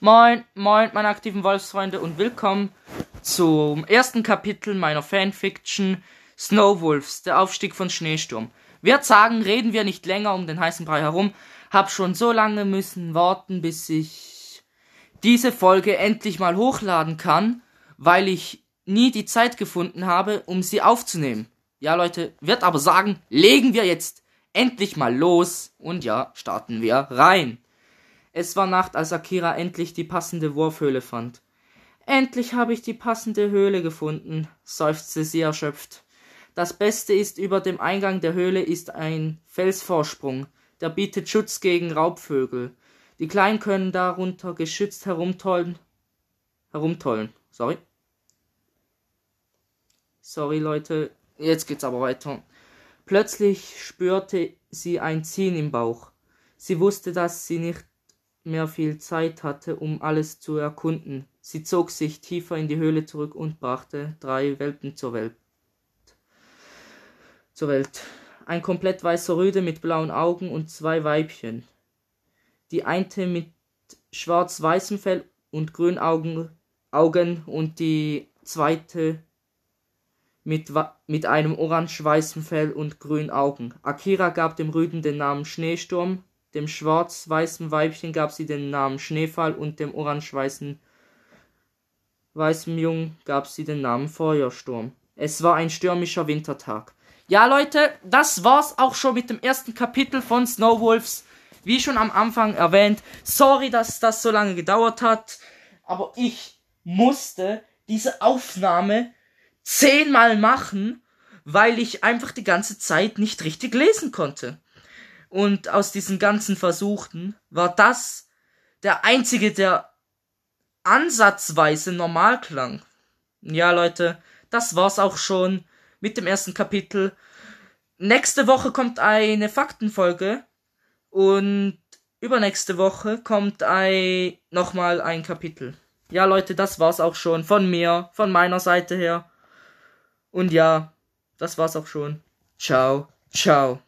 Moin, moin, meine aktiven Wolfsfreunde und willkommen zum ersten Kapitel meiner Fanfiction Snowwolves, der Aufstieg von Schneesturm. Wird sagen, reden wir nicht länger um den heißen Brei herum. Hab schon so lange müssen warten, bis ich diese Folge endlich mal hochladen kann, weil ich nie die Zeit gefunden habe, um sie aufzunehmen. Ja, Leute, wird aber sagen, legen wir jetzt endlich mal los und ja, starten wir rein. Es war Nacht, als Akira endlich die passende Wurfhöhle fand. Endlich habe ich die passende Höhle gefunden, seufzte sie erschöpft. Das Beste ist, über dem Eingang der Höhle ist ein Felsvorsprung, der bietet Schutz gegen Raubvögel. Die Kleinen können darunter geschützt herumtollen. Herumtollen. Sorry. Sorry, Leute. Jetzt geht's aber weiter. Plötzlich spürte sie ein Ziehen im Bauch. Sie wusste, dass sie nicht mehr viel Zeit hatte, um alles zu erkunden. Sie zog sich tiefer in die Höhle zurück und brachte drei Welpen zur Welt. Zur Welt. Ein komplett weißer Rüde mit blauen Augen und zwei Weibchen. Die eine mit schwarz-weißem Fell und grünen Augen, Augen und die zweite mit, mit einem orange-weißen Fell und grünen Augen. Akira gab dem Rüden den Namen Schneesturm, dem schwarz-weißen Weibchen gab sie den Namen Schneefall und dem orange-weißen weißen Jungen gab sie den Namen Feuersturm. Es war ein stürmischer Wintertag. Ja, Leute, das war's auch schon mit dem ersten Kapitel von Snowwolves. Wie schon am Anfang erwähnt, sorry, dass das so lange gedauert hat, aber ich musste diese Aufnahme zehnmal machen, weil ich einfach die ganze Zeit nicht richtig lesen konnte. Und aus diesen ganzen Versuchten war das der einzige, der ansatzweise normal klang. Ja, Leute, das war's auch schon mit dem ersten Kapitel. Nächste Woche kommt eine Faktenfolge und übernächste Woche kommt ein nochmal ein Kapitel. Ja, Leute, das war's auch schon von mir, von meiner Seite her. Und ja, das war's auch schon. Ciao, ciao.